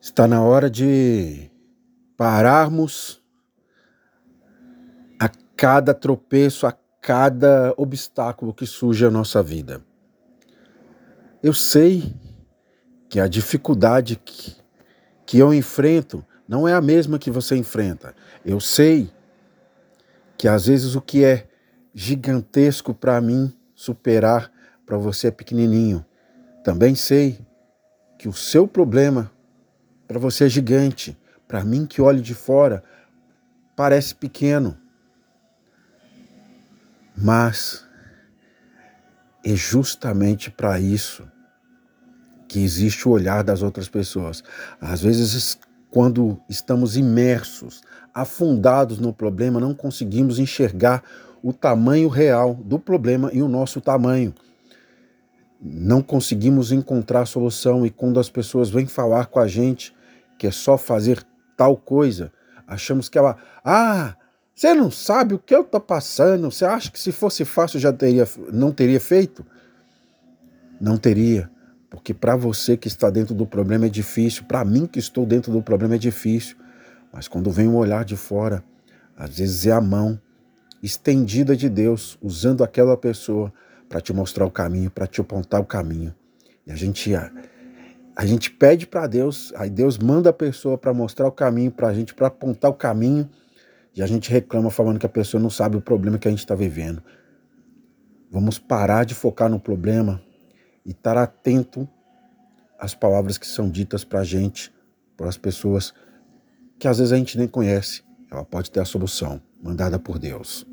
Está na hora de pararmos a cada tropeço, a cada obstáculo que surge à nossa vida. Eu sei que a dificuldade que, que eu enfrento não é a mesma que você enfrenta. Eu sei que às vezes o que é gigantesco para mim superar, para você é pequenininho. Também sei que o seu problema para você é gigante. Para mim, que olho de fora, parece pequeno. Mas é justamente para isso que existe o olhar das outras pessoas. Às vezes, quando estamos imersos, afundados no problema, não conseguimos enxergar o tamanho real do problema e o nosso tamanho. Não conseguimos encontrar solução e quando as pessoas vêm falar com a gente, que é só fazer tal coisa, achamos que ela, ah, você não sabe o que eu estou passando, você acha que se fosse fácil já teria, não teria feito? Não teria, porque para você que está dentro do problema é difícil, para mim que estou dentro do problema é difícil, mas quando vem um olhar de fora, às vezes é a mão estendida de Deus, usando aquela pessoa para te mostrar o caminho, para te apontar o caminho. E a gente a gente pede para Deus, aí Deus manda a pessoa para mostrar o caminho para a gente, para apontar o caminho, e a gente reclama falando que a pessoa não sabe o problema que a gente está vivendo. Vamos parar de focar no problema e estar atento às palavras que são ditas para a gente, para as pessoas que às vezes a gente nem conhece. Ela pode ter a solução mandada por Deus.